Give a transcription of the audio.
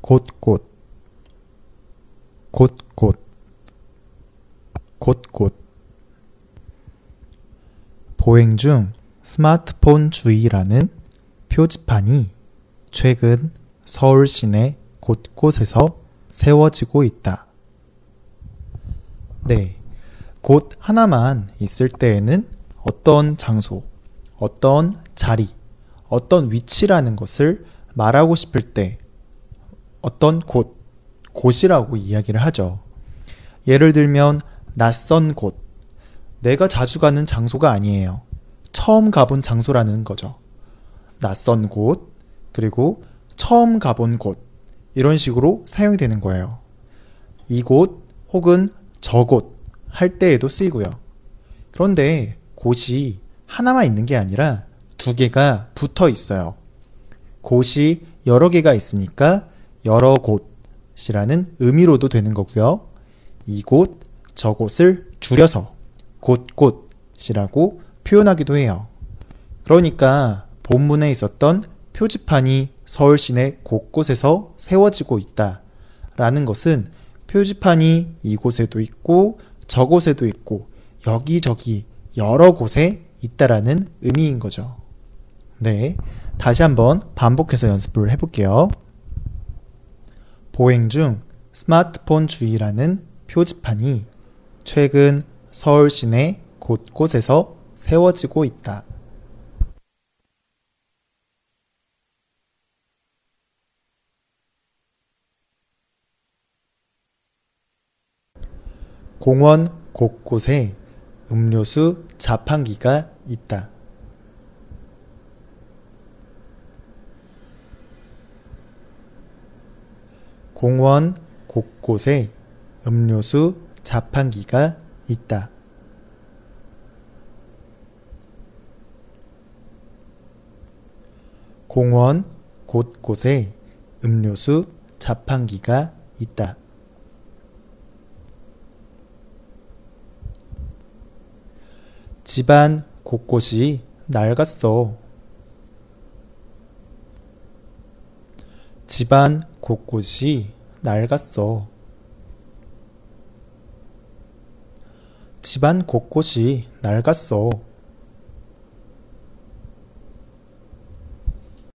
곳곳 곳곳 곳곳 보행 중 스마트폰 주의라는 표지판이 최근 서울 시내 곳곳에서 세워지고 있다. 네. 곳 하나만 있을 때에는 어떤 장소, 어떤 자리, 어떤 위치라는 것을 말하고 싶을 때 어떤 곳, 곳이라고 이야기를 하죠. 예를 들면 낯선 곳, 내가 자주 가는 장소가 아니에요. 처음 가본 장소라는 거죠. 낯선 곳, 그리고 처음 가본 곳, 이런 식으로 사용이 되는 거예요. 이곳 혹은 저곳 할 때에도 쓰이고요. 그런데 곳이 하나만 있는 게 아니라 두 개가 붙어 있어요. 곳이 여러 개가 있으니까 여러 곳이라는 의미로도 되는 거고요. 이곳, 저곳을 줄여서 곳곳이라고 표현하기도 해요. 그러니까 본문에 있었던 표지판이 서울 시내 곳곳에서 세워지고 있다. 라는 것은 표지판이 이곳에도 있고 저곳에도 있고 여기저기 여러 곳에 있다라는 의미인 거죠. 네. 다시 한번 반복해서 연습을 해볼게요. 보행 중 스마트폰 주의라는 표지판이 최근 서울 시내 곳곳에서 세워지고 있다. 공원 곳곳에 음료수 자판기가 있다. 공원 곳곳에 음료수 자판기가 있다. 공원 곳곳에 음료수 자판기가 있다. 집안 곳곳이 낡았어. 집안 곳곳이 낡았어. 집안 곳곳이 낡았어.